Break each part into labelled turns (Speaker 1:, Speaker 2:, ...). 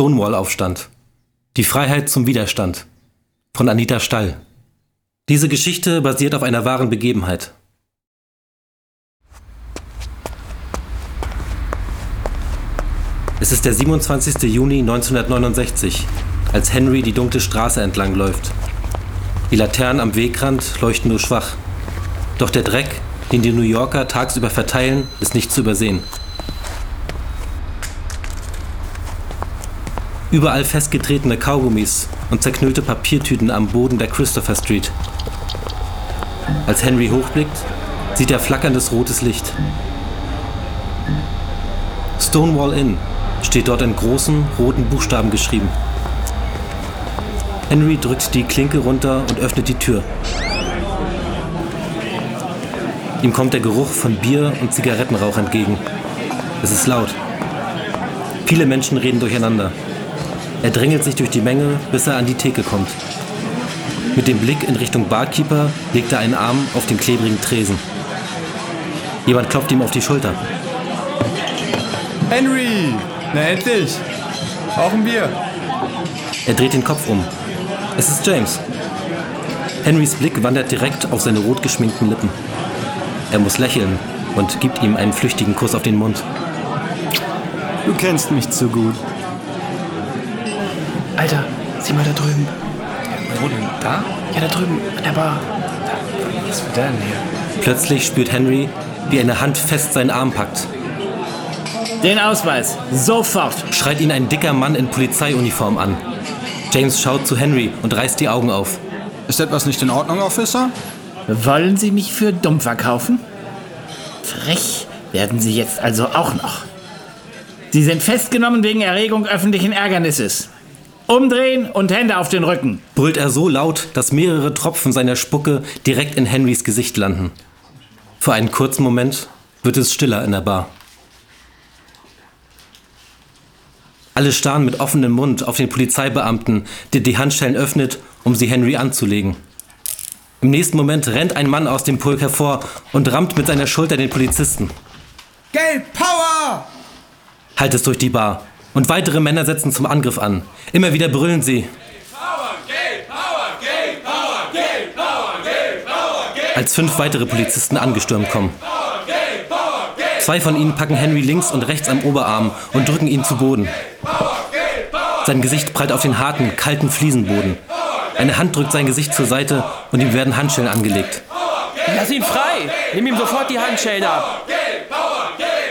Speaker 1: Stonewall-Aufstand. Die Freiheit zum Widerstand. Von Anita Stall. Diese Geschichte basiert auf einer wahren Begebenheit. Es ist der 27. Juni 1969, als Henry die dunkle Straße entlang läuft. Die Laternen am Wegrand leuchten nur schwach. Doch der Dreck, den die New Yorker tagsüber verteilen, ist nicht zu übersehen. Überall festgetretene Kaugummis und zerknüllte Papiertüten am Boden der Christopher Street. Als Henry hochblickt, sieht er flackerndes rotes Licht. Stonewall Inn steht dort in großen roten Buchstaben geschrieben. Henry drückt die Klinke runter und öffnet die Tür. Ihm kommt der Geruch von Bier und Zigarettenrauch entgegen. Es ist laut. Viele Menschen reden durcheinander. Er drängelt sich durch die Menge, bis er an die Theke kommt. Mit dem Blick in Richtung Barkeeper legt er einen Arm auf den klebrigen Tresen. Jemand klopft ihm auf die Schulter.
Speaker 2: Henry! Na endlich! Brauchen wir!
Speaker 1: Er dreht den Kopf um. Es ist James. Henrys Blick wandert direkt auf seine rot geschminkten Lippen. Er muss lächeln und gibt ihm einen flüchtigen Kuss auf den Mund.
Speaker 2: Du kennst mich zu gut.
Speaker 3: Alter, sieh mal da drüben.
Speaker 2: Wo denn? Da?
Speaker 3: Ja, da drüben, an der Bar. Da.
Speaker 2: Was wird denn hier?
Speaker 1: Plötzlich spürt Henry, wie eine Hand fest seinen Arm packt.
Speaker 4: Den Ausweis. Sofort.
Speaker 1: Schreit ihn ein dicker Mann in Polizeiuniform an. James schaut zu Henry und reißt die Augen auf.
Speaker 2: Ist etwas nicht in Ordnung, Officer?
Speaker 4: Wollen Sie mich für dumm verkaufen? Frech werden Sie jetzt also auch noch. Sie sind festgenommen wegen Erregung öffentlichen Ärgernisses. Umdrehen und Hände auf den Rücken.
Speaker 1: Brüllt er so laut, dass mehrere Tropfen seiner Spucke direkt in Henrys Gesicht landen. Für einen kurzen Moment wird es stiller in der Bar. Alle starren mit offenem Mund auf den Polizeibeamten, der die Handschellen öffnet, um sie Henry anzulegen. Im nächsten Moment rennt ein Mann aus dem Pulk hervor und rammt mit seiner Schulter den Polizisten.
Speaker 2: Gay Power!
Speaker 1: Halt es durch die Bar. Und weitere Männer setzen zum Angriff an. Immer wieder brüllen sie. Als fünf weitere Polizisten angestürmt kommen. Zwei von ihnen packen Henry links und rechts am Oberarm und drücken ihn zu Boden. Sein Gesicht prallt auf den harten, kalten Fliesenboden. Eine Hand drückt sein Gesicht zur Seite und ihm werden Handschellen angelegt.
Speaker 3: Lass ihn frei! Nimm ihm sofort die Handschellen ab!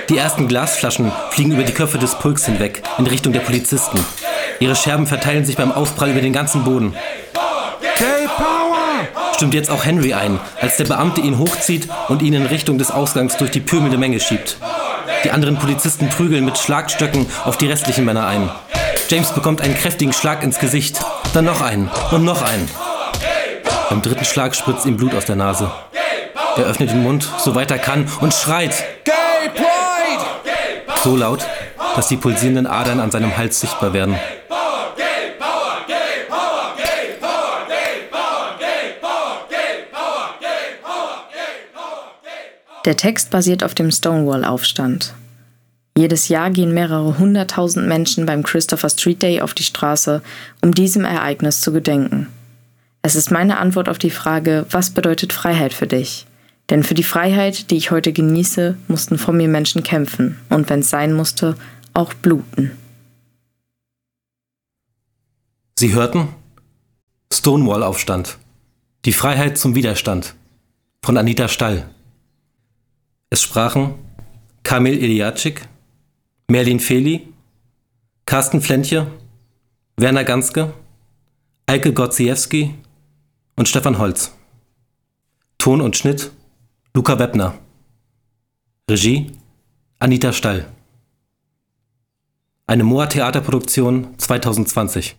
Speaker 1: Die ersten Glasflaschen fliegen über die Köpfe des Pulks hinweg, in Richtung der Polizisten. Ihre Scherben verteilen sich beim Aufprall über den ganzen Boden.
Speaker 2: Gay Power!
Speaker 1: Stimmt jetzt auch Henry ein, als der Beamte ihn hochzieht und ihn in Richtung des Ausgangs durch die pürmelnde Menge schiebt. Die anderen Polizisten prügeln mit Schlagstöcken auf die restlichen Männer ein. James bekommt einen kräftigen Schlag ins Gesicht, dann noch einen und noch einen. Beim dritten Schlag spritzt ihm Blut aus der Nase. Er öffnet den Mund, soweit er kann, und schreit. So laut, dass die pulsierenden Adern an seinem Hals sichtbar werden.
Speaker 5: Der Text basiert auf dem Stonewall-Aufstand. Jedes Jahr gehen mehrere hunderttausend Menschen beim Christopher Street Day auf die Straße, um diesem Ereignis zu gedenken. Es ist meine Antwort auf die Frage, was bedeutet Freiheit für dich? Denn für die Freiheit, die ich heute genieße, mussten vor mir Menschen kämpfen und wenn es sein musste, auch bluten.
Speaker 1: Sie hörten Stonewall-Aufstand. Die Freiheit zum Widerstand von Anita Stall. Es sprachen Kamil Iliacik, Merlin Feli, Carsten Flentje, Werner Ganske, Eike Gotziewski und Stefan Holz. Ton und Schnitt Luca Webner. Regie Anita Stall. Eine Moa Theaterproduktion 2020.